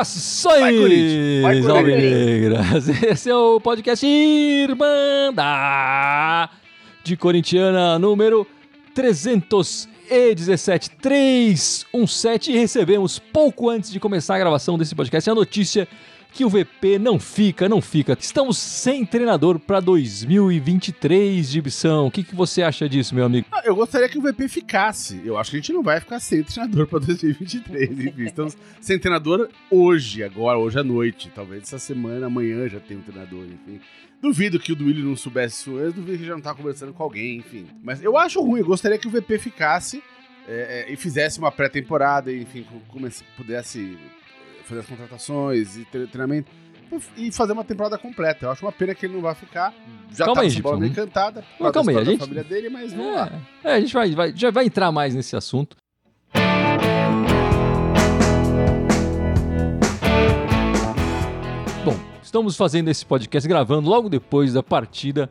Saudações, Alvinegras! Esse é o podcast Irmanda de Corintiana número 317 317 e recebemos pouco antes de começar a gravação desse podcast a notícia que o VP não fica, não fica. Estamos sem treinador para 2023, Gibson. O que, que você acha disso, meu amigo? Ah, eu gostaria que o VP ficasse. Eu acho que a gente não vai ficar sem treinador para 2023. Enfim, estamos sem treinador hoje, agora, hoje à noite. Talvez essa semana, amanhã já tenha um treinador, enfim. Duvido que o Duílio não soubesse isso antes, duvido que já não tá conversando com alguém, enfim. Mas eu acho ruim, eu gostaria que o VP ficasse é, é, e fizesse uma pré-temporada, enfim, comece, pudesse fazer as contratações e treinamento e fazer uma temporada completa. Eu acho uma pena que ele não vai ficar. Já calma tá aí, bola meio encantada por calma aí, a gente... família dele, mas vamos é, lá. É, a gente vai, vai, já vai entrar mais nesse assunto. Bom, estamos fazendo esse podcast gravando logo depois da partida,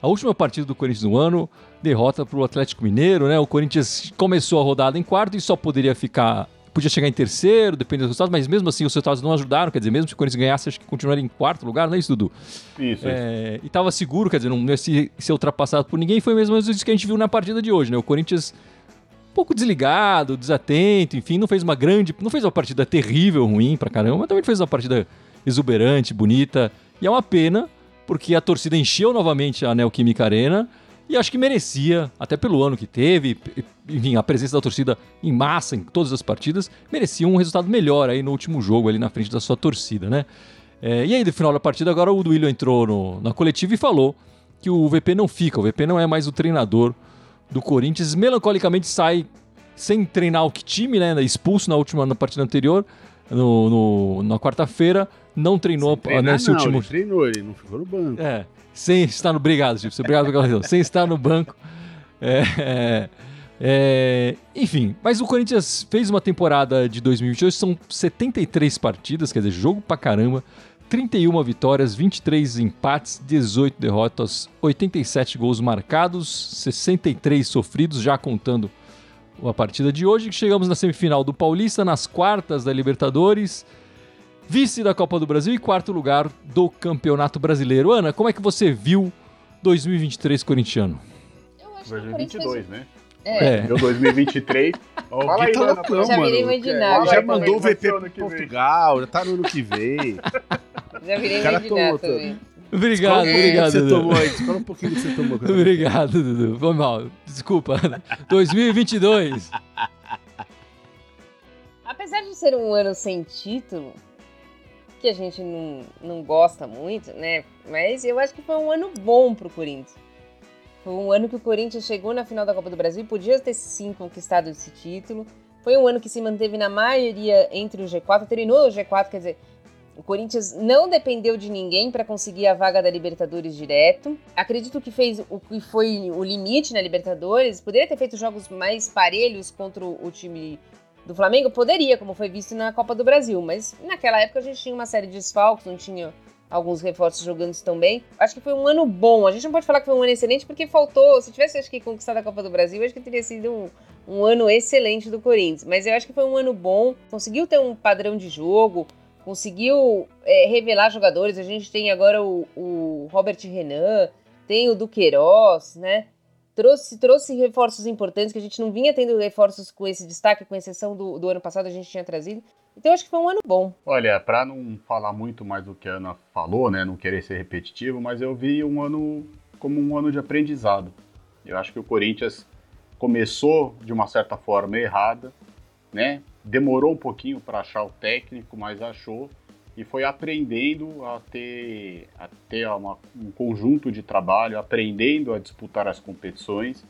a última partida do Corinthians no ano, derrota para o Atlético Mineiro, né? O Corinthians começou a rodada em quarto e só poderia ficar podia chegar em terceiro, dependendo dos resultados, mas mesmo assim os resultados não ajudaram, quer dizer, mesmo se o Corinthians ganhasse, acho que continuaria em quarto lugar, não é isso, Dudu? Isso, é, isso. E estava seguro, quer dizer, não ia ser, ser ultrapassado por ninguém, foi mesmo isso que a gente viu na partida de hoje, né? O Corinthians um pouco desligado, desatento, enfim, não fez uma grande, não fez uma partida terrível, ruim pra caramba, mas também fez uma partida exuberante, bonita, e é uma pena, porque a torcida encheu novamente a Neoquímica Arena, e acho que merecia, até pelo ano que teve, enfim, a presença da torcida em massa em todas as partidas, merecia um resultado melhor aí no último jogo, ali na frente da sua torcida, né? É, e aí, no final da partida, agora o Duílio entrou no, na coletiva e falou que o VP não fica, o VP não é mais o treinador do Corinthians, melancolicamente sai sem treinar o time, né? Expulso na última na partida anterior, no, no na quarta-feira, não treinou treinar, nesse não, último. Ele treinou, ele não ficou no banco. É sem estar no. Obrigado, Gilson. Obrigado pela razão. Sem estar no banco. É, é, é, enfim, mas o Corinthians fez uma temporada de 2022, são 73 partidas, quer dizer, jogo pra caramba. 31 vitórias, 23 empates, 18 derrotas, 87 gols marcados, 63 sofridos, já contando a partida de hoje. Chegamos na semifinal do Paulista, nas quartas da Libertadores vice da Copa do Brasil e quarto lugar do Campeonato Brasileiro. Ana, como é que você viu 2023 corintiano? Eu acho 2022, né? É. é. Meu 2023. Oh, Fala aí, tá loucão, já virei mãe de nada. Já mandou o VP pro Portugal, já tá no ano que vem. Já virei mãe de nada também. Obrigado, Escolhe obrigado. Você Dudu. tomou aí, escolhe um pouquinho que você tomou. Cara. Obrigado, Dudu. Foi mal. Desculpa. 2022. Apesar de ser um ano sem título, que a gente não, não gosta muito, né? Mas eu acho que foi um ano bom pro Corinthians. Foi um ano que o Corinthians chegou na final da Copa do Brasil, podia ter sim conquistado esse título. Foi um ano que se manteve na maioria entre o G4, terminou o G4, quer dizer, o Corinthians não dependeu de ninguém para conseguir a vaga da Libertadores direto. Acredito que fez o que foi o limite na Libertadores. Poderia ter feito jogos mais parelhos contra o time do Flamengo? Poderia, como foi visto na Copa do Brasil, mas naquela época a gente tinha uma série de desfalques, não tinha alguns reforços jogando tão bem. Acho que foi um ano bom. A gente não pode falar que foi um ano excelente porque faltou. Se tivesse acho que conquistado a Copa do Brasil, acho que teria sido um, um ano excelente do Corinthians. Mas eu acho que foi um ano bom. Conseguiu ter um padrão de jogo, conseguiu é, revelar jogadores. A gente tem agora o, o Robert Renan, tem o Duqueiroz, né? trouxe, trouxe reforços importantes, que a gente não vinha tendo reforços com esse destaque, com exceção do, do ano passado, a gente tinha trazido. Então acho que foi um ano bom. Olha, para não falar muito mais do que a Ana falou, né, não querer ser repetitivo, mas eu vi um ano como um ano de aprendizado. Eu acho que o Corinthians começou de uma certa forma errada, né? Demorou um pouquinho para achar o técnico, mas achou e foi aprendendo a ter, a ter uma, um conjunto de trabalho, aprendendo a disputar as competições.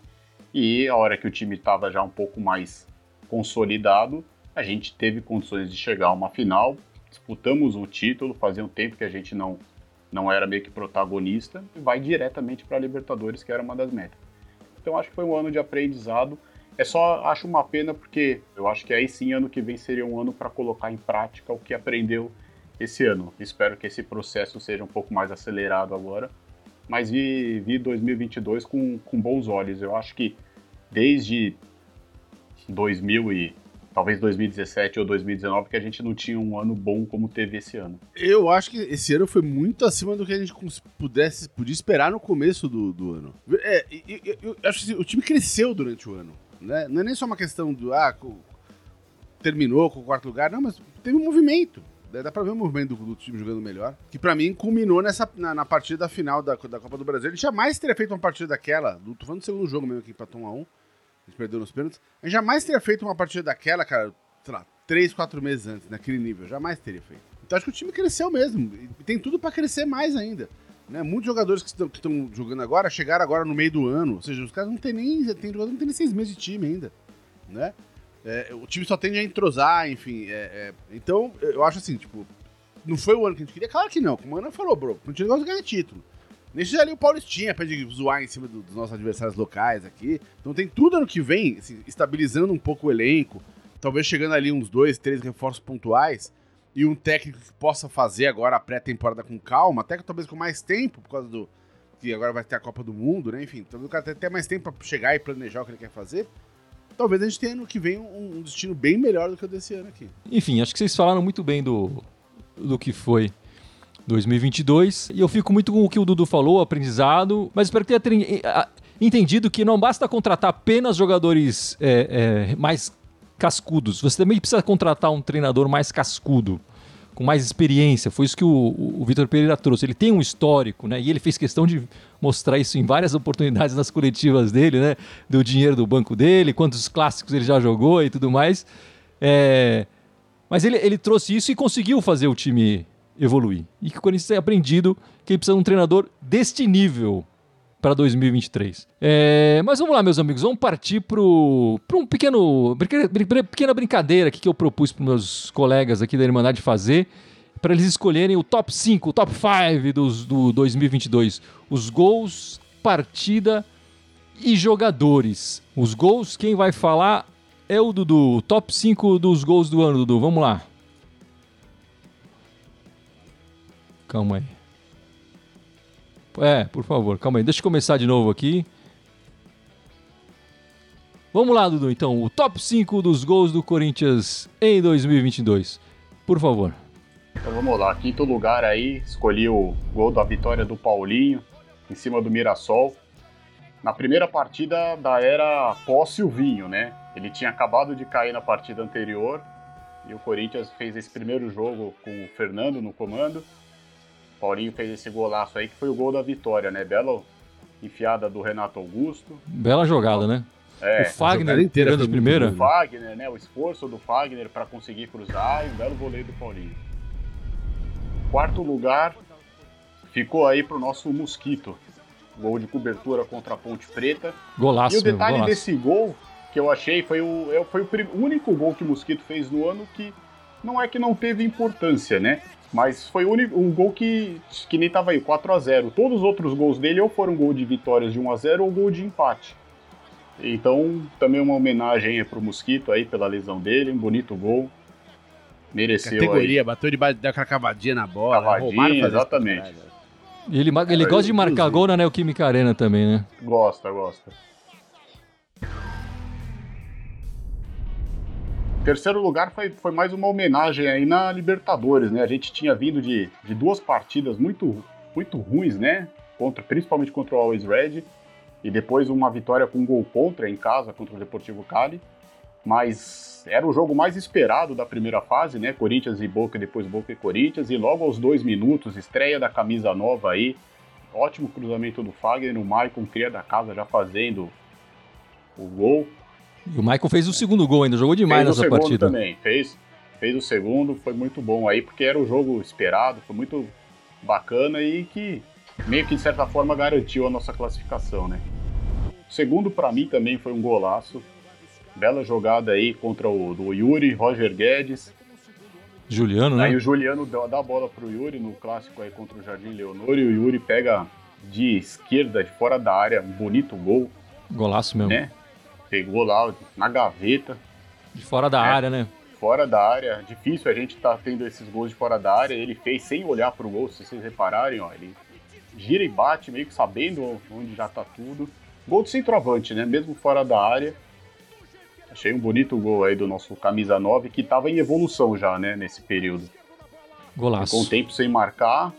E a hora que o time estava já um pouco mais consolidado, a gente teve condições de chegar a uma final, disputamos o título, fazia um tempo que a gente não, não era meio que protagonista, e vai diretamente para a Libertadores, que era uma das metas. Então acho que foi um ano de aprendizado. É só acho uma pena porque eu acho que aí sim ano que vem seria um ano para colocar em prática o que aprendeu esse ano. Espero que esse processo seja um pouco mais acelerado agora. Mas vi, vi 2022 com, com bons olhos. Eu acho que desde 2000 e talvez 2017 ou 2019 que a gente não tinha um ano bom como teve esse ano. Eu acho que esse ano foi muito acima do que a gente pudesse podia esperar no começo do, do ano. É, eu, eu, eu acho que o time cresceu durante o ano. Né? Não é nem só uma questão do ah, terminou com o quarto lugar, não, mas teve um movimento. Dá pra ver o movimento do, do time jogando melhor. Que para mim culminou nessa, na, na, partida final da, da Copa do Brasil. Ele jamais teria feito uma partida daquela. Do, tô falando do segundo jogo mesmo que empatou 1x1. A gente perdeu nos pênaltis. Gente jamais teria feito uma partida daquela, cara, sei lá, 3, 4 meses antes, naquele nível. Jamais teria feito. Então acho que o time cresceu mesmo. E tem tudo para crescer mais ainda. Né? Muitos jogadores que estão jogando agora chegaram agora no meio do ano. Ou seja, os caras não tem nem. Tem jogador não tem nem seis meses de time ainda. Né? É, o time só tende a entrosar, enfim. É, é, então, eu acho assim, tipo, não foi o ano que a gente queria? Claro que não. Como a Ana falou, bro, a gente gosta de ganhar título. Nesse ali o Paulistinha pra gente zoar em cima do, dos nossos adversários locais aqui. Então tem tudo ano que vem, assim, estabilizando um pouco o elenco. Talvez chegando ali uns dois, três reforços pontuais. E um técnico que possa fazer agora a pré-temporada com calma, até que talvez com mais tempo, por causa do. Que agora vai ter a Copa do Mundo, né? Enfim, talvez o cara tenha até mais tempo pra chegar e planejar o que ele quer fazer talvez a gente tenha no que vem um, um destino bem melhor do que o desse ano aqui. Enfim, acho que vocês falaram muito bem do, do que foi 2022. E eu fico muito com o que o Dudu falou, aprendizado, mas espero que tenha entendido que não basta contratar apenas jogadores é, é, mais cascudos, você também precisa contratar um treinador mais cascudo com mais experiência. Foi isso que o, o Vitor Pereira trouxe. Ele tem um histórico, né? E ele fez questão de mostrar isso em várias oportunidades nas coletivas dele, né? Do dinheiro do banco dele, quantos clássicos ele já jogou e tudo mais. É... Mas ele, ele trouxe isso e conseguiu fazer o time evoluir. E que o Corinthians tenha aprendido que ele precisa de um treinador deste nível para 2023. É, mas vamos lá, meus amigos, vamos partir para um pequeno pequena brincadeira aqui que eu propus para meus colegas aqui da Irmandade fazer, para eles escolherem o top 5, o top 5 dos, do 2022. Os gols, partida e jogadores. Os gols, quem vai falar é o Dudu. Top 5 dos gols do ano, Dudu. Vamos lá. Calma aí. É, por favor, calma aí. Deixa eu começar de novo aqui. Vamos lá, Dudu, então. O top 5 dos gols do Corinthians em 2022. Por favor. Então vamos lá. Quinto lugar aí, escolhi o gol da vitória do Paulinho, em cima do Mirassol. Na primeira partida da era pós-Silvinho, né? Ele tinha acabado de cair na partida anterior e o Corinthians fez esse primeiro jogo com o Fernando no comando Paulinho fez esse golaço aí, que foi o gol da vitória, né? Bela enfiada do Renato Augusto. Bela jogada, né? É, o Fagner inteira de primeira. O Fagner, né? O esforço do Fagner para conseguir cruzar e um belo goleiro do Paulinho. Quarto lugar ficou aí pro nosso Mosquito. Gol de cobertura contra a Ponte Preta. Golaço, E o detalhe golaço. desse gol que eu achei foi o, é, foi o único gol que o Mosquito fez no ano que não é que não teve importância, né? Mas foi único, um gol que, que nem tava aí, 4 a 0 Todos os outros gols dele ou foram gol de vitórias de 1 a 0 ou gol de empate. Então, também uma homenagem pro Mosquito aí pela lesão dele, um bonito gol. Mereceu Categoria, aí. bateu de deu aquela cavadinha na bola. Cavadinha, exatamente. E ele, ele gosta de marcar gol na Neoquímica Arena também, né? Gosta, gosta. Terceiro lugar foi, foi mais uma homenagem aí na Libertadores, né? A gente tinha vindo de, de duas partidas muito, muito ruins, né? Contra, principalmente contra o Always Red. E depois uma vitória com um gol contra em casa contra o Deportivo Cali. Mas era o jogo mais esperado da primeira fase, né? Corinthians e Boca, depois Boca e Corinthians. E logo aos dois minutos, estreia da camisa nova aí. Ótimo cruzamento do Fagner, o Maicon cria da casa já fazendo o gol. E o Michael fez o segundo gol ainda, jogou demais fez nessa o partida. também, fez, fez o segundo, foi muito bom aí, porque era o jogo esperado, foi muito bacana e que meio que de certa forma garantiu a nossa classificação, né? O segundo para mim também foi um golaço. Bela jogada aí contra o do Yuri, Roger Guedes. Juliano, né? Aí o Juliano dá a bola pro Yuri no clássico aí contra o Jardim Leonor e o Yuri pega de esquerda, de fora da área, um bonito gol. Golaço mesmo. Né? Pegou lá na gaveta. De fora da é. área, né? fora da área. Difícil a gente tá tendo esses gols de fora da área. Ele fez sem olhar pro gol, se vocês repararem, ó. Ele gira e bate, meio que sabendo onde já tá tudo. Gol de centroavante, né? Mesmo fora da área. Achei um bonito gol aí do nosso camisa 9, que tava em evolução já, né, nesse período. Golaço. Ficou um tempo sem marcar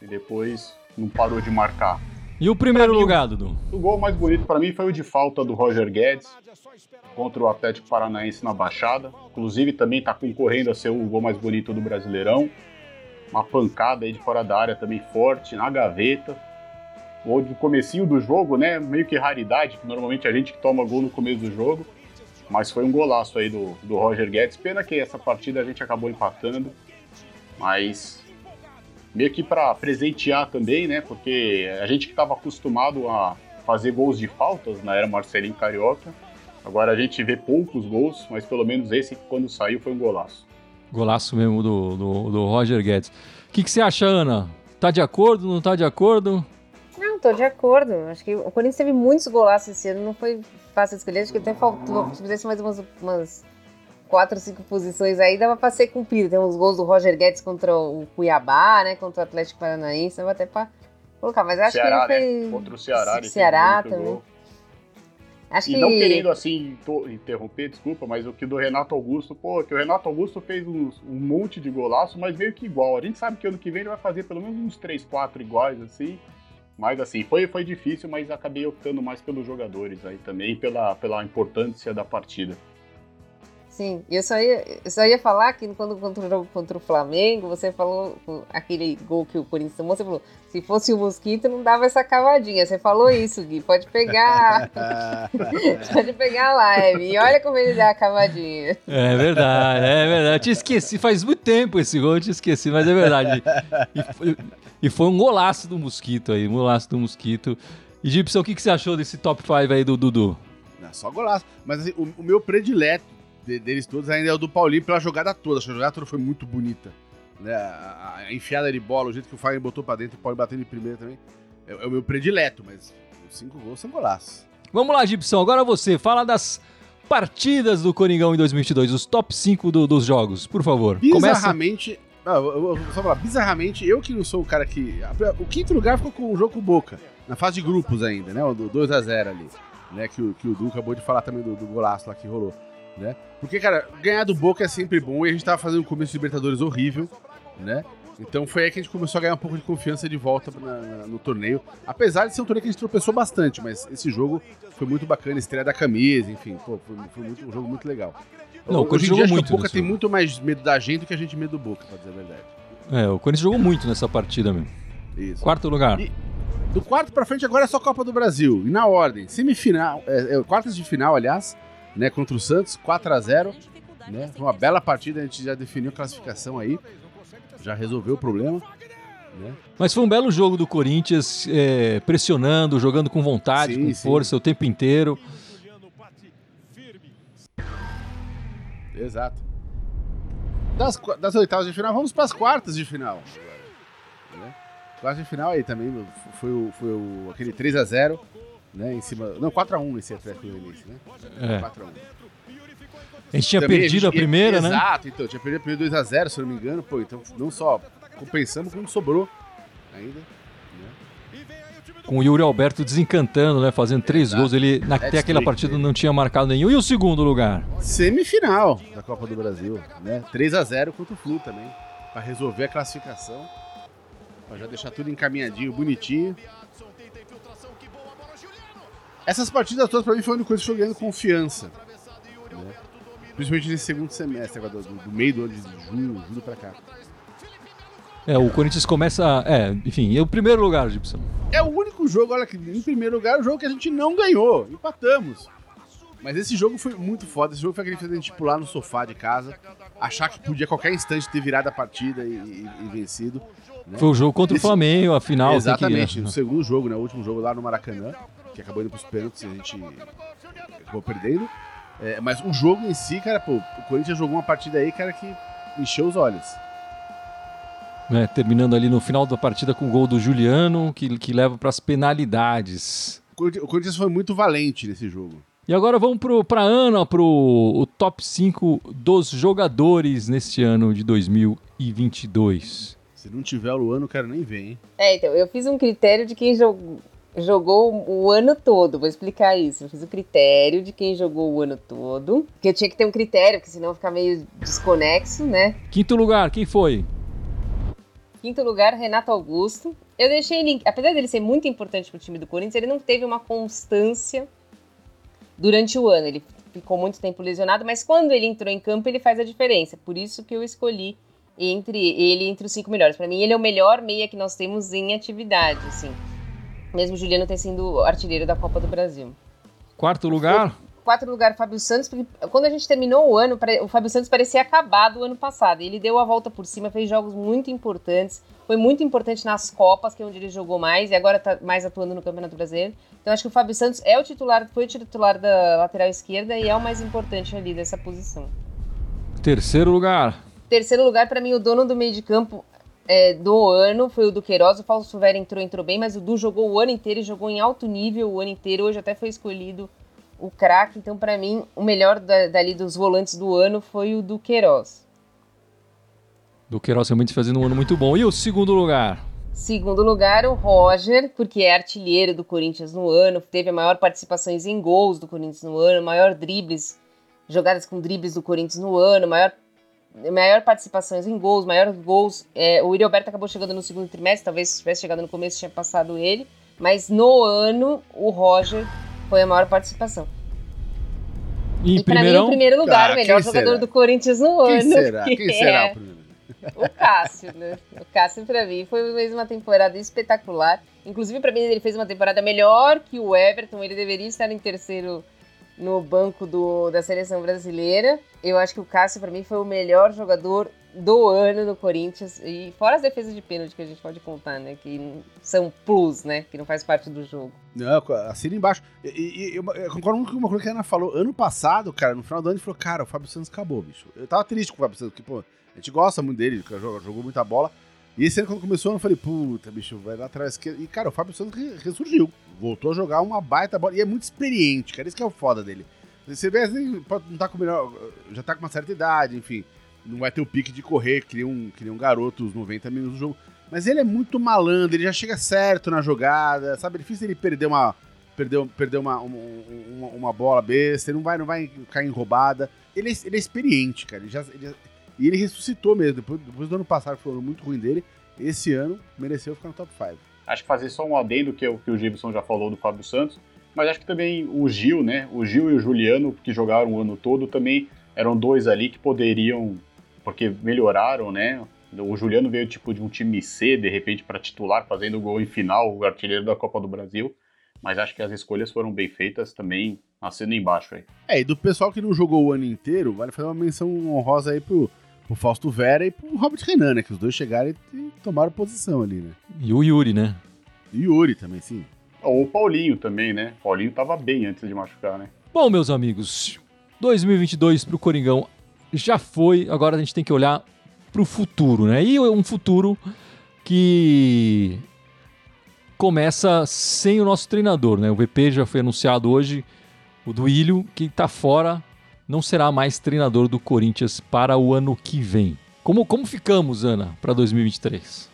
e depois não parou de marcar. E o primeiro lugar, Dudu? O gol mais bonito para mim foi o de falta do Roger Guedes contra o Atlético Paranaense na Baixada. Inclusive também está concorrendo a ser o gol mais bonito do Brasileirão. Uma pancada aí de fora da área também forte, na gaveta. O gol do comecinho do jogo, né? Meio que raridade, que normalmente a gente que toma gol no começo do jogo. Mas foi um golaço aí do, do Roger Guedes. Pena que essa partida a gente acabou empatando. Mas meio que para presentear também, né? Porque a gente que estava acostumado a fazer gols de faltas na era Marcelinho Carioca, agora a gente vê poucos gols, mas pelo menos esse quando saiu foi um golaço. Golaço mesmo do, do, do Roger Guedes. O que, que você acha, Ana? Tá de acordo, não tá de acordo? Não, tô de acordo. Acho que o Corinthians teve muitos golaços esse ano, não foi fácil escolher, acho que até faltou, se fizesse mais umas, umas quatro, cinco posições aí, dava pra ser cumprido. Tem uns gols do Roger Guedes contra o Cuiabá, né? Contra o Atlético Paranaense, dava até pra colocar. Mas acho Ceará, que ele né? Contra o Ceará, Ceará também. gol. Acho E que. não querendo assim interromper, desculpa, mas o que do Renato Augusto, pô, que o Renato Augusto fez uns- um monte de golaço, mas meio que igual. A gente sabe que ano que vem ele vai fazer pelo menos uns 3, 4 iguais, assim. Mas assim, foi, foi difícil, mas acabei optando mais pelos jogadores aí também, pela, pela importância da partida. Sim, e eu só ia, eu só ia falar que quando contra o jogo contra o Flamengo, você falou aquele gol que o Corinthians tomou, você falou, se fosse o Mosquito não dava essa cavadinha. Você falou isso, Gui, pode pegar, pode pegar a live. E olha como ele dá a cavadinha. É verdade, é verdade. Eu tinha esquecido, faz muito tempo esse gol, eu tinha esquecido, mas é verdade. E foi, e foi um golaço do Mosquito aí, um golaço do Mosquito. E Gibson, o que, que você achou desse top 5 aí do Dudu? Não, só golaço. Mas assim, o, o meu predileto de- deles todos ainda é o do Paulinho pela jogada toda. A jogada toda foi muito bonita. Né? A, a- enfiada de bola, o jeito que o Fagner botou pra dentro, o Paulinho batendo de primeira também. É, é o meu predileto, mas os cinco gols são golaços. Vamos lá, Gibson, agora você, fala das partidas do Coringão em 2022, os top 5 do- dos jogos, por favor. Começa. Bizarramente. Ah, eu, só falar, bizarramente, eu que não sou o cara que. O quinto lugar ficou com o jogo com o Boca. Na fase de grupos ainda, né? O do 2x0 ali. Né? Que, o- que o Du acabou de falar também do, do golaço lá que rolou. Né? Porque, cara, ganhar do Boca é sempre bom e a gente tava fazendo um começo de Libertadores horrível, né? Então foi aí que a gente começou a ganhar um pouco de confiança de volta na- na- no torneio. Apesar de ser um torneio que a gente tropeçou bastante, mas esse jogo foi muito bacana, estreia da camisa, enfim, pô, foi, foi muito- um jogo muito legal. Não, o Hoje Corinthians em dia, acho que muito o Boca tem jogo. muito mais medo da gente do que a gente medo do Boca, pra dizer a verdade. É, o Corinthians jogou muito nessa partida mesmo. Isso. Quarto lugar. E- Do quarto pra frente agora é só Copa do Brasil. E na ordem, semifinal, é, é, quartas de final, aliás, né, contra o Santos, 4 a 0 né? Foi uma bela partida, a gente já definiu a classificação aí. Já resolveu o problema. Né? Mas foi um belo jogo do Corinthians, é, pressionando, jogando com vontade, Sim, com sim. força o tempo inteiro. Exato. Das, das oitavas de final, vamos pras quartas de final. Né? Quartas de final aí também foi, o, foi o, aquele 3 a 0 né? Em cima. Não, 4x1 nesse Atlético Goianiense, né? É. 4x1. A gente tinha Também perdido a, gente- primeira, né? Exato, então, tinha perdido a primeira 2x0, se eu não me engano, pô, então não só compensamos como sobrou ainda. Com o Yuri Alberto desencantando, né? Fazendo três Exato. gols. Ele, na, até Hat-trick aquela partida, dele. não tinha marcado nenhum. E o segundo lugar? Semifinal da Copa do Brasil, né? 3x0 contra o Flu também, pra resolver a classificação, pra já deixar tudo encaminhadinho, bonitinho. Essas partidas todas pra mim foi a única coisa que eu ganhando confiança. né? Principalmente nesse segundo semestre, agora, do, do meio do ano de junho, julho pra cá. É, o Corinthians começa. É, enfim, e o primeiro lugar, Gibson. É o único jogo, olha que em primeiro lugar, o jogo que a gente não ganhou. Empatamos. Mas esse jogo foi muito foda. Esse jogo foi aquele que fez a gente pular no sofá de casa, achar que podia a qualquer instante ter virado a partida e, e- e vencido. né? Foi o jogo contra o Esse- Flamengo, a final. que- Exatamente. O segundo jogo, né? O último jogo lá no Maracanã, que acabou indo pros pênaltis e a gente acabou perdendo. É, mas o jogo em si, cara, pô, o Corinthians jogou uma partida aí, cara, que encheu os olhos. né, terminando ali no final da partida com o gol do Juliano, que, que leva para as penalidades. O Corinthians- foi muito valente nesse jogo. E agora vamos pro, pra Ana, pro o top 5 dos jogadores neste ano de 2022. Se não tiver o Luan, não quero nem ver, hein? É, então, eu fiz um critério de quem jogou, jogou o ano todo. Vou explicar isso. Eu fiz o critério de quem jogou o ano todo. Porque eu tinha que ter um critério, porque senão fica meio desconexo, né? Quinto lugar, quem foi? Quinto lugar, Renato Augusto. Eu deixei ele, apesar dele ser muito importante pro time do Corinthians, ele não teve uma constância durante o ano. Ele ficou muito tempo lesionado, mas quando ele entrou em campo, ele faz a diferença. Por isso que eu escolhi entre ele entre os cinco melhores. Para mim, ele é o melhor meia que nós temos em atividade, assim. Mesmo o Juliano ter sido artilheiro da Copa do Brasil. Quarto lugar? Quarto lugar, Fábio Santos. Porque quando a gente terminou o ano, o Fábio Santos parecia acabado o ano passado. Ele deu a volta por cima, fez jogos muito importantes. Foi muito importante nas Copas, que é onde ele jogou mais, e agora está mais atuando no Campeonato Brasileiro. Então acho que o Fábio Santos é o titular, foi o titular da lateral esquerda e é o mais importante ali dessa posição. Terceiro lugar. Terceiro lugar, para mim, o dono do meio de campo é, do ano foi o do Queiroz. O Fausto Vera entrou, entrou bem, mas o Du jogou o ano inteiro e jogou em alto nível o ano inteiro. Hoje até foi escolhido o craque. Então, para mim, o melhor da, dali dos volantes do ano foi o do Queiroz. Do Queiroz realmente fazendo um ano muito bom. E o segundo lugar? Segundo lugar, o Roger, porque é artilheiro do Corinthians no ano, teve a maior participações em gols do Corinthians no ano, maior dribles, jogadas com dribles do Corinthians no ano, maior maior participações em gols, maiores gols. É, o Yuri Alberto acabou chegando no segundo trimestre, talvez se tivesse chegado no começo tinha passado ele, mas no ano o Roger foi a maior participação. E, e para mim, em primeiro lugar, ah, o melhor jogador será? do Corinthians no quem ano. Será? Quem será é o primeiro? O Cássio, né? O Cássio, pra mim, foi fez uma temporada espetacular. Inclusive, para mim, ele fez uma temporada melhor que o Everton. Ele deveria estar em terceiro no banco do, da seleção brasileira. Eu acho que o Cássio, para mim, foi o melhor jogador do ano no Corinthians. E fora as defesas de pênalti que a gente pode contar, né? Que são plus, né? Que não faz parte do jogo. Não, assina embaixo. E, e, eu, eu concordo com uma coisa que a Ana falou. Ano passado, cara, no final do ano, ele falou: Cara, o Fábio Santos acabou, bicho. Eu tava triste com o Fábio Santos, porque, pô, a gente gosta muito dele, jogou, jogou muita bola. E esse ano, quando começou, eu falei: Puta, bicho, vai lá atrás. E, cara, o Fábio Santos ressurgiu. Voltou a jogar uma baita bola. E é muito experiente, cara. Isso que é o foda dele. Você vê, assim, não tá com melhor. Já tá com uma certa idade, enfim. Não vai ter o pique de correr, que nem um, que nem um garoto os 90 minutos do jogo. Mas ele é muito malandro, ele já chega certo na jogada, sabe? É difícil ele perder uma. Perder, perder uma, uma, uma bola besta, ele não vai, não vai cair em roubada. Ele é, ele é experiente, cara. Ele já, ele, e ele ressuscitou mesmo. Depois, depois do ano passado, foi um ano muito ruim dele, esse ano mereceu ficar no top 5. Acho que fazer só um adendo que, o, que o Gibson já falou do Fábio Santos, mas acho que também o Gil, né? O Gil e o Juliano, que jogaram o ano todo, também eram dois ali que poderiam, porque melhoraram, né? O Juliano veio tipo de um time C, de repente, para titular, fazendo gol em final, o artilheiro da Copa do Brasil. Mas acho que as escolhas foram bem feitas também, nascendo embaixo aí. É, e do pessoal que não jogou o ano inteiro, vale fazer uma menção honrosa aí pro, pro Fausto Vera e pro Robert Renan, né? Que os dois chegaram e tomaram posição ali, né? E o Yuri, né? E o Yuri também, sim. Ou o Paulinho também, né? O Paulinho tava bem antes de machucar, né? Bom, meus amigos, 2022 pro Coringão já foi, agora a gente tem que olhar pro futuro, né? E um futuro que começa sem o nosso treinador, né? O VP já foi anunciado hoje, o Duílio, que tá fora, não será mais treinador do Corinthians para o ano que vem. Como, como ficamos, Ana, para 2023?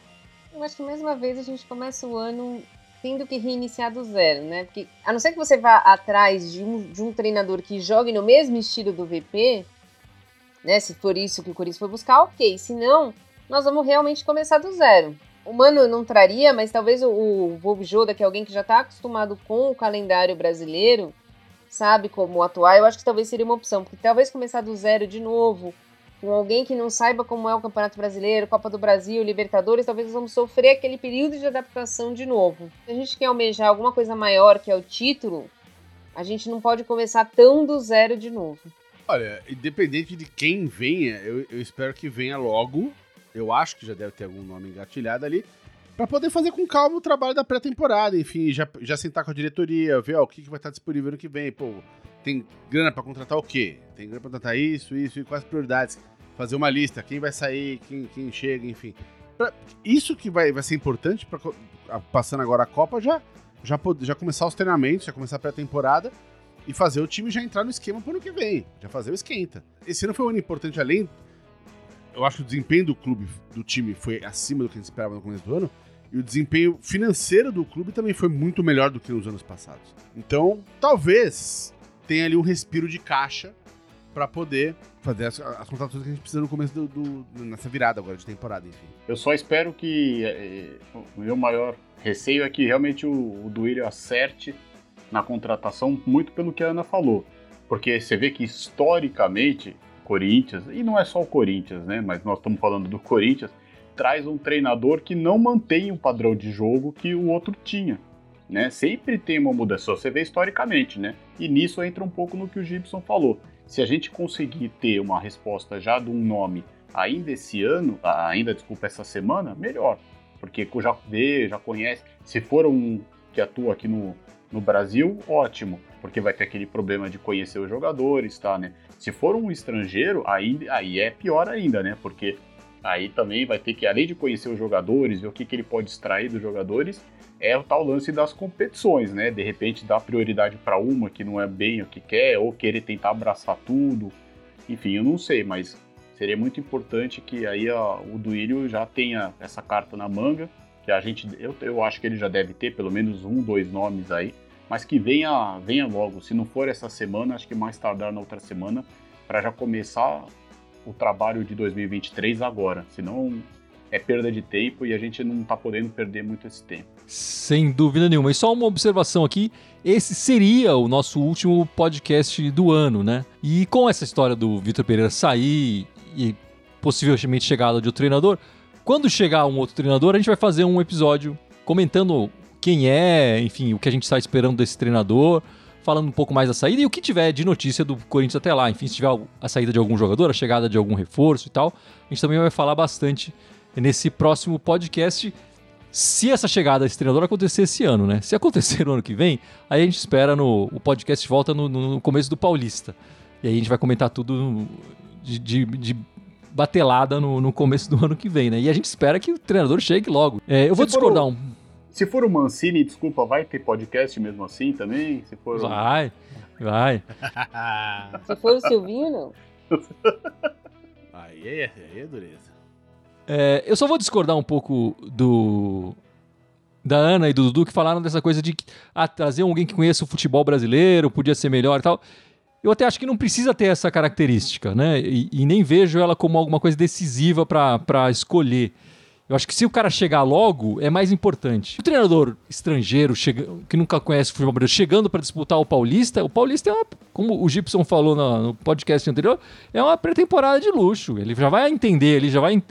Eu acho que mais uma vez a gente começa o ano tendo que reiniciar do zero, né? Porque a não ser que você vá atrás de um, de um treinador que jogue no mesmo estilo do VP, né? Se for isso que o Corinthians foi buscar, ok. Se não, nós vamos realmente começar do zero. O Mano não traria, mas talvez o, o Joda, que é alguém que já está acostumado com o calendário brasileiro, sabe como atuar, eu acho que talvez seria uma opção, porque talvez começar do zero de novo, com alguém que não saiba como é o Campeonato Brasileiro, Copa do Brasil, Libertadores, talvez vamos sofrer aquele período de adaptação de novo. Se a gente quer almejar alguma coisa maior, que é o título, a gente não pode começar tão do zero de novo. Olha, independente de quem venha, eu, eu espero que venha logo. Eu acho que já deve ter algum nome engatilhado ali. Pra poder fazer com calma o trabalho da pré-temporada, enfim, já, já sentar com a diretoria, ver ó, o que, que vai estar disponível no que vem. Pô, tem grana para contratar o quê? Tem grana pra contratar isso, isso e quais prioridades fazer uma lista, quem vai sair, quem, quem chega, enfim. Pra, isso que vai, vai ser importante, pra, passando agora a Copa, já, já, já começar os treinamentos, já começar a pré-temporada e fazer o time já entrar no esquema pro ano que vem, já fazer o esquenta. Esse ano foi um ano importante, além. Eu acho que o desempenho do clube, do time, foi acima do que a gente esperava no começo do ano. E o desempenho financeiro do clube também foi muito melhor do que nos anos passados. Então, talvez tenha ali um respiro de caixa para poder fazer as, as, contratações que a gente precisa no começo do, do, nessa virada agora de temporada, enfim. Eu só espero que é, o meu maior receio é que realmente o, o Duílio acerte na contratação muito pelo que a Ana falou. Porque você vê que historicamente, Corinthians, e não é só o Corinthians, né? Mas nós estamos falando do Corinthians, traz um treinador que não mantém o padrão de jogo que o outro tinha. Né? Sempre tem uma mudança, você vê historicamente, né? E nisso entra um pouco no que o Gibson falou. Se a gente conseguir ter uma resposta já de um nome ainda esse ano, ainda, desculpa, essa semana, melhor. Porque já vê, já conhece. Se for um que atua aqui no, no Brasil, ótimo, porque vai ter aquele problema de conhecer os jogadores, tá, né? Se for um estrangeiro, aí, aí é pior ainda, né? Porque aí também vai ter que, além de conhecer os jogadores, ver o que, que ele pode extrair dos jogadores, é o tal lance das competições, né? De repente dar prioridade para uma que não é bem o que quer, ou querer tentar abraçar tudo. Enfim, eu não sei, mas seria muito importante que aí ó, o Duílio já tenha essa carta na manga, que a gente, eu, eu acho que ele já deve ter pelo menos um, dois nomes aí, mas que venha, venha logo. Se não for essa semana, acho que mais tardar na outra semana, para já começar o trabalho de 2023 agora. Senão é perda de tempo e a gente não está podendo perder muito esse tempo. Sem dúvida nenhuma. E só uma observação aqui: esse seria o nosso último podcast do ano, né? E com essa história do Vitor Pereira sair e possivelmente chegada de outro treinador, quando chegar um outro treinador, a gente vai fazer um episódio comentando quem é, enfim, o que a gente está esperando desse treinador, falando um pouco mais da saída e o que tiver de notícia do Corinthians até lá. Enfim, se tiver a saída de algum jogador, a chegada de algum reforço e tal, a gente também vai falar bastante nesse próximo podcast. Se essa chegada desse treinador acontecer esse ano, né? Se acontecer no ano que vem, aí a gente espera no o podcast volta no, no começo do Paulista. E aí a gente vai comentar tudo de, de, de batelada no, no, começo do ano que vem, né? E a gente espera que o treinador chegue logo. É, eu vou discordar um se for o Mancini, desculpa, vai ter podcast mesmo assim também? Se for vai, o... vai. Se for o Silvinho, não. aí, é, aí é dureza. É, eu só vou discordar um pouco do da Ana e do Dudu que falaram dessa coisa de ah, trazer alguém que conheça o futebol brasileiro, podia ser melhor e tal. Eu até acho que não precisa ter essa característica, né? E, e nem vejo ela como alguma coisa decisiva para escolher. Eu acho que se o cara chegar logo, é mais importante. O treinador estrangeiro, chega, que nunca conhece o futebol brasileiro, chegando para disputar o Paulista, o Paulista é uma, como o Gibson falou no, no podcast anterior, é uma pré-temporada de luxo. Ele já vai entender, ele já vai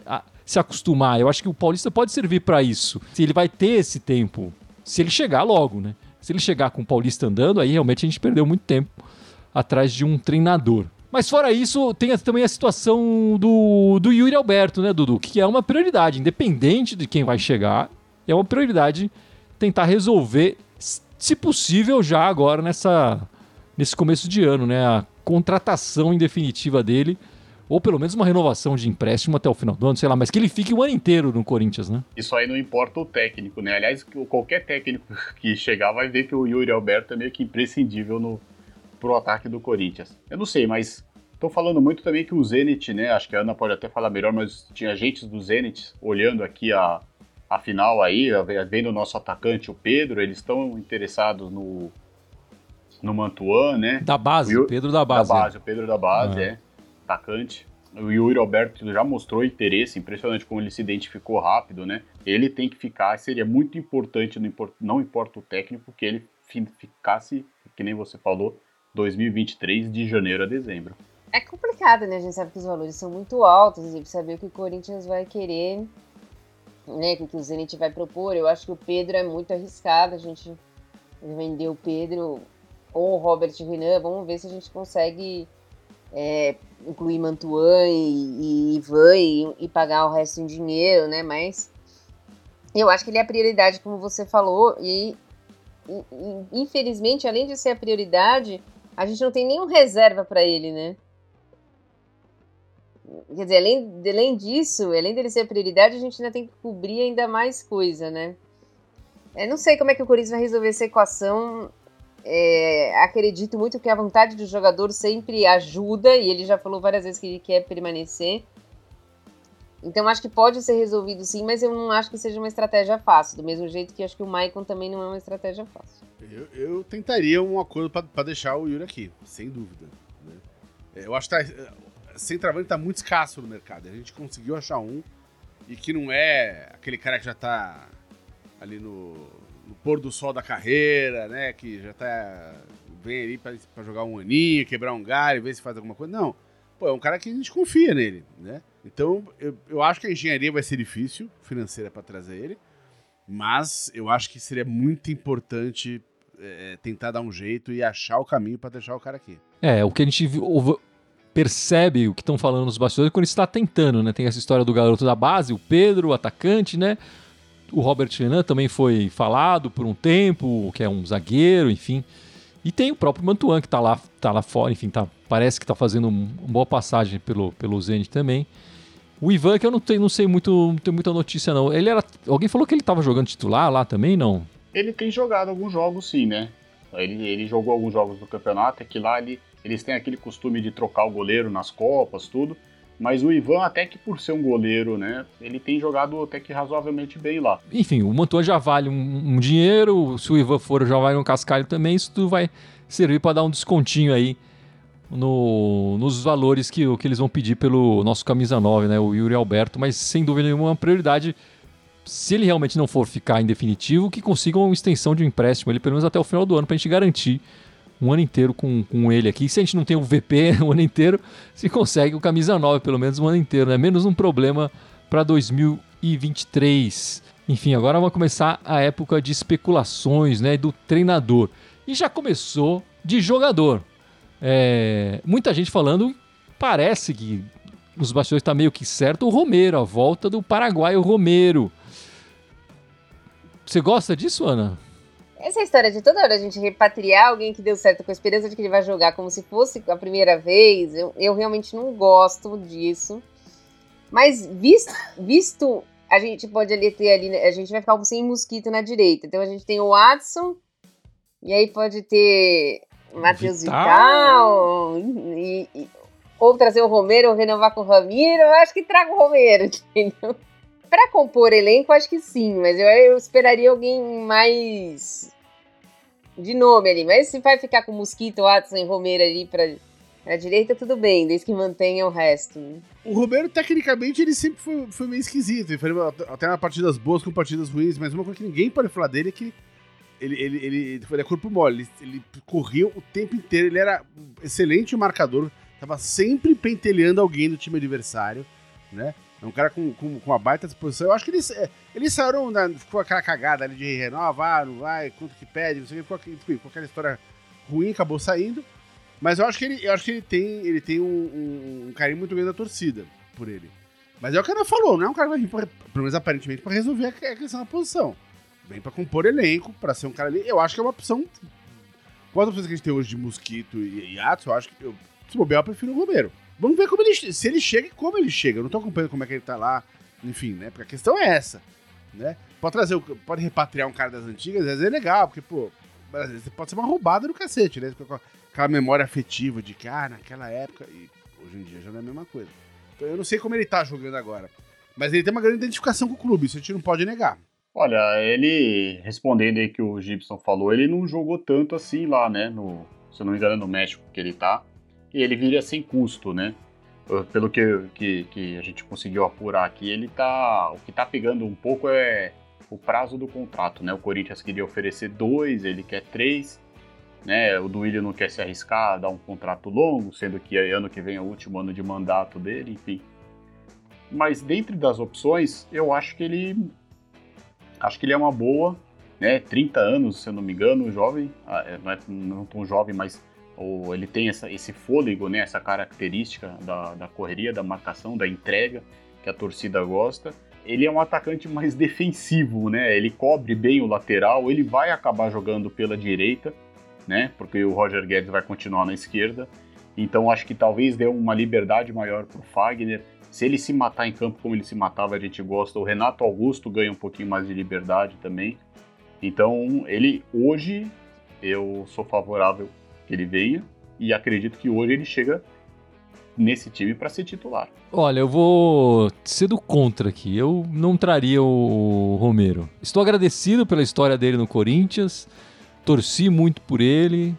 se acostumar. Eu acho que o Paulista pode servir para isso. Se ele vai ter esse tempo, se ele chegar logo, né? Se ele chegar com o Paulista andando, aí realmente a gente perdeu muito tempo atrás de um treinador. Mas fora isso, tem também a situação do, do Yuri Alberto, né, Dudu? Que é uma prioridade, independente de quem vai chegar, é uma prioridade tentar resolver, se possível, já agora nessa, nesse começo de ano, né? A contratação em definitiva dele, ou pelo menos uma renovação de empréstimo até o final do ano, sei lá, mas que ele fique o ano inteiro no Corinthians, né? Isso aí não importa o técnico, né? Aliás, qualquer técnico que chegar vai ver que o Yuri Alberto é meio que imprescindível no, pro ataque do Corinthians. Eu não sei, mas tô falando muito também que o Zenit, né? Acho que a Ana pode até falar melhor, mas tinha agentes do Zenit olhando aqui a, a final aí, vendo o nosso atacante, o Pedro, eles estão interessados no, no Mantuan, né? Da base, o Pedro da base. Da base, o Pedro da base, é. é atacante. O Yuri Alberto já mostrou interesse, impressionante como ele se identificou rápido, né? Ele tem que ficar, seria muito importante, não importa, não importa o técnico, que ele ficasse, que nem você falou, 2023 de janeiro a dezembro. É complicado, né? A gente sabe que os valores são muito altos e saber o que o Corinthians vai querer, né? O que o Zenit vai propor. Eu acho que o Pedro é muito arriscado. A gente vender o Pedro ou o Robert Renan. Vamos ver se a gente consegue é, incluir Mantuan e, e Ivan e, e, pagar o resto em dinheiro, né? Mas eu acho que ele é a prioridade, como você falou, e, e infelizmente, além de ser a prioridade, a gente não tem nenhum reserva para ele, né? Quer dizer, além, além disso, além dele ser a prioridade, a gente ainda tem que cobrir ainda mais coisa, né? Eu não sei como é que o Corinthians vai resolver essa equação É, acredito muito que a vontade do jogador sempre ajuda, e ele já falou várias vezes que ele quer permanecer. Então acho que pode ser resolvido sim, mas eu não acho que seja uma estratégia fácil. Do mesmo jeito que acho que o Maicon também não é uma estratégia fácil. Eu, eu tentaria um acordo para deixar o Yuri aqui, sem dúvida. Né? Eu acho que tá, centroavante tá muito escasso no mercado. A gente conseguiu achar um e que não é aquele cara que já tá ali no, no pôr do sol da carreira, né? Que já tá vem ali para jogar um aninho, quebrar um galho, ver se faz alguma coisa. Não. Pô, é um cara que a gente confia nele, né? Então, eu, eu acho que a engenharia vai ser difícil, financeira, para trazer ele. Mas eu acho que seria muito importante é, tentar dar um jeito e achar o caminho para deixar o cara aqui. É, o que a gente percebe o que estão falando nos bastidores quando está tentando, né? Tem essa história do garoto da base, o Pedro, o atacante, né? O Robert Renan também foi falado por um tempo, que é um zagueiro, enfim. E tem o próprio Mantuan que está lá, tá lá fora, enfim, tá, parece que está fazendo uma boa passagem pelo, pelo Zenit também. O Ivan, que eu não, tenho, não sei muito, não tenho muita notícia, não. Ele era. Alguém falou que ele estava jogando titular lá também, não? Ele tem jogado alguns jogos, sim, né? Ele, ele jogou alguns jogos do campeonato, é que lá ele, eles têm aquele costume de trocar o goleiro nas Copas, tudo. Mas o Ivan, até que por ser um goleiro, né? Ele tem jogado até que razoavelmente bem lá. Enfim, o Mantua já vale um, um dinheiro, se o Ivan for, já vale um cascalho também. Isso tudo vai servir para dar um descontinho aí no, nos valores que, que eles vão pedir pelo nosso camisa 9, né, o Yuri Alberto, mas sem dúvida nenhuma uma prioridade, se ele realmente não for ficar em definitivo, que consigam uma extensão de um empréstimo, ele pelo menos até o final do ano, para a gente garantir um ano inteiro com, com ele aqui. Se a gente não tem o VP o ano inteiro, se consegue o camisa 9 pelo menos um ano inteiro, né? menos um problema para 2023. Enfim, agora vai começar a época de especulações né, do treinador. E já começou de jogador. É, muita gente falando, parece que os bastidores está meio que certo, o Romero, a volta do Paraguai, o Romero. Você gosta disso, Ana? Essa história de toda hora a gente repatriar alguém que deu certo com a esperança de que ele vai jogar como se fosse a primeira vez, eu, eu realmente não gosto disso. Mas visto, visto, a gente pode ali ter ali, a gente vai ficar sem mosquito na direita. Então a gente tem o Watson, e aí pode ter Matheus Vital, Vital e, e, ou trazer o Romero ou renovar com o Ramiro, eu acho que traga o Romero, entendeu? Pra compor elenco, acho que sim, mas eu, eu esperaria alguém mais de nome ali. Mas se vai ficar com Mosquito, Watson e Romero ali pra, pra direita, tudo bem, desde que mantenha o resto. Né? O Romero, tecnicamente, ele sempre foi, foi meio esquisito. Ele foi até partidas boas com partidas ruins, mas uma coisa que ninguém pode falar dele é que ele, ele, ele, ele é corpo mole, ele, ele corria o tempo inteiro, ele era um excelente marcador, tava sempre pentelhando alguém do time adversário, né? É um cara com, com, com uma baita disposição. Eu acho que eles, é, eles saíram, da, ficou aquela cagada ali de renova, não vai, quanto que pede, não sei o que, ficou, ficou aquela história ruim, acabou saindo. Mas eu acho que ele, eu acho que ele tem, ele tem um, um, um carinho muito grande da torcida por ele. Mas é o que ela falou, não é um cara que vai vir, pra, pelo menos aparentemente, para resolver a questão da posição. Vem pra compor elenco, pra ser um cara ali. Eu acho que é uma opção. Com as opções que a gente tem hoje de Mosquito e, Atos, eu acho que. Eu, se bobear, eu prefiro o Romero. Vamos ver como ele, se ele chega e como ele chega. Eu não tô acompanhando como é que ele tá lá. Enfim, né? Porque a questão é essa. Né? Pode trazer, pode repatriar um cara das antigas, às vezes é legal, porque, pô, às vezes pode ser uma roubada do cacete, né? Aquela memória afetiva de que, ah, naquela época, e hoje em dia já não é a mesma coisa. Então eu não sei como ele tá jogando agora. Mas ele tem uma grande identificação com o clube, isso a gente não pode negar. Olha, ele, respondendo aí que o Gibson falou, ele não jogou tanto assim lá, né? No, se eu não me engano, no México que ele tá. E ele viria sem custo, né? Pelo que, que, que a gente conseguiu apurar aqui, ele tá. O que tá pegando um pouco é o prazo do contrato, né? O Corinthians queria oferecer dois, ele quer três. Né, o Duílio não quer se arriscar dar um contrato longo, sendo que ano que vem é o último ano de mandato dele, enfim. Mas dentre das opções, eu acho que ele acho que ele é uma boa, né? 30 anos, se eu não me engano, jovem, ah, é, não é não tão jovem, mas ou ele tem essa, esse fôlego, né? Essa característica da, da correria, da marcação, da entrega que a torcida gosta. Ele é um atacante mais defensivo, né? Ele cobre bem o lateral, ele vai acabar jogando pela direita, né? Porque o Roger Guedes vai continuar na esquerda. Então acho que talvez dê uma liberdade maior para o Fagner. Se ele se matar em campo como ele se matava, a gente gosta. O Renato Augusto ganha um pouquinho mais de liberdade também. Então, ele hoje, Eu sou favorável que ele venha e acredito que hoje ele chega nesse time para ser titular. Olha, eu vou ser do contra aqui. Eu não traria o Romero. Estou agradecido pela história dele no Corinthians, torci muito por ele,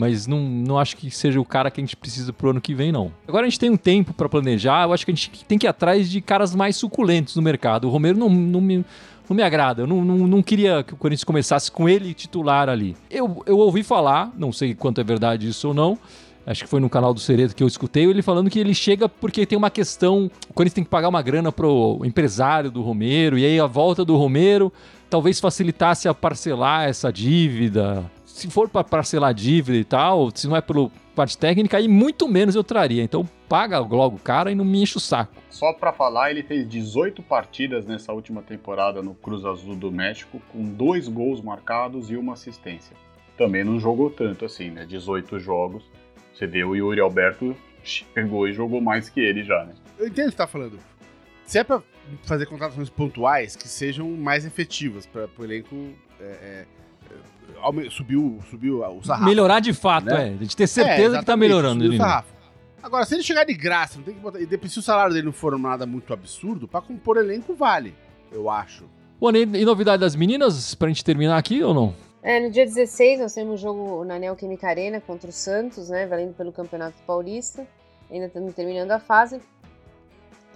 mas não, não acho que seja o cara que a gente precisa pro ano que vem, não. Agora a gente tem um tempo para planejar, eu acho que a gente tem que ir atrás de caras mais suculentos no mercado. O Romero não, não me não me agrada. Eu não, não, não, queria que o Corinthians começasse com ele titular ali. Eu, eu ouvi falar, não sei quanto é verdade isso ou não, acho que foi no canal do Cereto que eu escutei, ele falando que ele chega porque tem uma questão, o Corinthians tem que pagar uma grana pro empresário do Romero, e aí a volta do Romero talvez facilitasse a parcelar essa dívida. Se for para parcelar dívida e tal, se não é pelo parte técnica, aí muito menos eu traria. Então paga logo o cara e não me enche o saco. Só para falar, ele fez 18 partidas nessa última temporada no Cruz Azul do México, com dois gols marcados e uma assistência. Também não jogou tanto assim, né? 18 jogos. Você vê o Yuri Alberto chegou e jogou mais que ele já, né? Eu entendo o que você tá falando. Se é pra fazer contratações pontuais que sejam mais efetivas para o elenco é, é, subiu, subiu o sarrafo. Melhorar de fato, né? é. A gente ter certeza é, que tá melhorando. Subiu o sarrafo. Agora, se ele chegar de graça, não tem que botar. E depois, se o salário dele não for nada muito absurdo, pra compor elenco vale, eu acho. Bom, e, e novidade das meninas, pra gente terminar aqui ou não? É, no dia 16 nós temos um jogo na Neoquímica Arena contra o Santos, né? Valendo pelo Campeonato Paulista. Ainda estamos terminando a fase.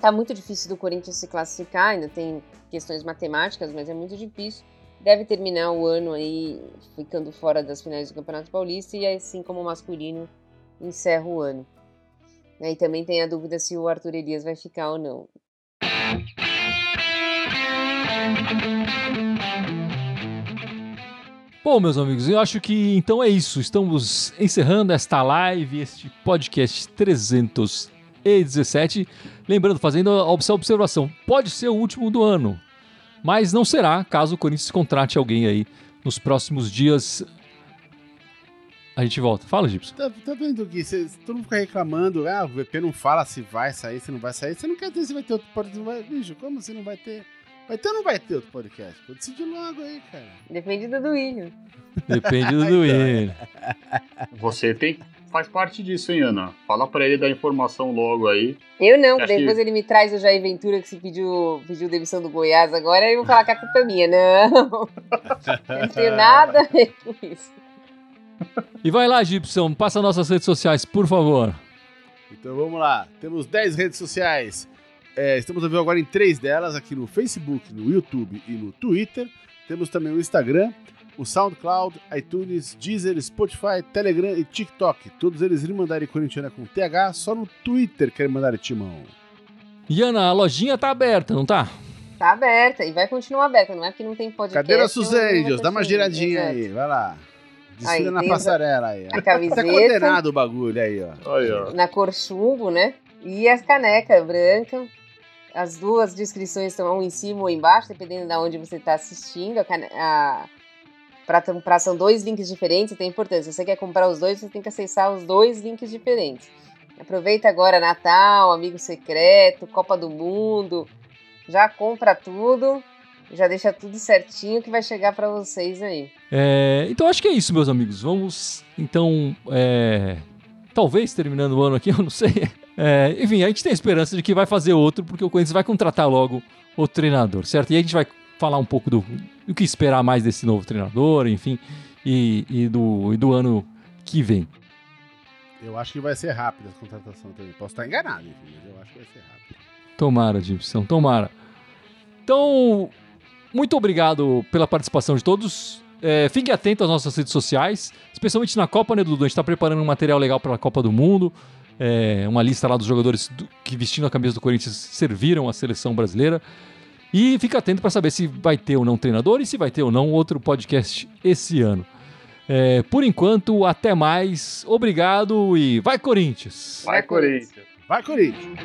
Tá muito difícil do Corinthians se classificar, ainda tem questões matemáticas, mas é muito difícil. Deve terminar o ano aí ficando fora das finais do Campeonato Paulista e assim como o masculino encerra o ano. E também tem a dúvida se o Arthur Elias vai ficar ou não. Bom, meus amigos, eu acho que então é isso. Estamos encerrando esta live, este podcast 317. Lembrando, fazendo a observação, pode ser o último do ano, mas não será caso o Corinthians contrate alguém aí nos próximos dias a gente volta. Fala, Gibson. Tá, tá vendo que cê, todo mundo fica reclamando, ah, o VP não fala se vai sair, se não vai sair. Você não quer dizer se vai ter outro podcast. Bicho, como se não vai ter? Vai ter ou não vai ter outro podcast? Pode decidir logo aí, cara. Depende do Duílio. Depende do Duílio. Você tem, faz parte disso, hein, Ana? Fala pra ele dar informação logo aí. Eu não, depois que... ele me traz o Jair Ventura que se pediu, pediu demissão do Goiás agora, eu vou falar que a culpa é minha. Não, não tenho nada a ver com isso. E vai lá, Gibson, passa nossas redes sociais, por favor. Então vamos lá. Temos 10 redes sociais. É, estamos a ver agora em três delas, aqui no Facebook, no YouTube e no Twitter. Temos também o Instagram, o SoundCloud, iTunes, Deezer, Spotify, Telegram e TikTok. Todos eles Irmandade Corintiana com TH, só no Twitter querem mandar timão. E Ana, a lojinha tá aberta, não tá? Tá aberta e vai continuar aberta, não é que não tem podcast. Cadeira Suzandios, dá uma giradinha aí, vai lá. Desfila na passarela aí. A camiseta. Tá coordenado o bagulho aí, ó. Aí, ó. Na cor chumbo, né? E as canecas branca. As duas descrições estão um em cima ou embaixo, dependendo de onde você está assistindo. A, cane... a... Pra, são dois links diferentes, tem importância. Se você quer comprar os dois, você tem que acessar os dois links diferentes. Aproveita agora Natal, Amigo Secreto, Copa do Mundo. Já compra tudo já deixa tudo certinho que vai chegar para vocês aí. É, então acho que é isso, meus amigos. Vamos então, é, talvez terminando o ano aqui, eu não sei. É, enfim, a gente tem a esperança de que vai fazer outro, porque o Corinthians vai contratar logo o treinador, certo? E a gente vai falar um pouco do, do que esperar mais desse novo treinador, enfim, e, e, do, e do ano que vem. Eu acho que vai ser rápido a contratação também. Posso estar enganado, enfim, mas eu acho que vai ser rápido. Tomara, Gibson, tomara. Então, muito obrigado pela participação de todos. É, fique atento às nossas redes sociais, especialmente na Copa, né, Dudu? A gente está preparando um material legal para a Copa do Mundo. É, uma lista lá dos jogadores do, que vestindo a camisa do Corinthians serviram a seleção brasileira. E fique atento para saber se vai ter ou não treinador e se vai ter ou não outro podcast esse ano. É, por enquanto, até mais. Obrigado e vai Corinthians! Vai Corinthians! Vai Corinthians!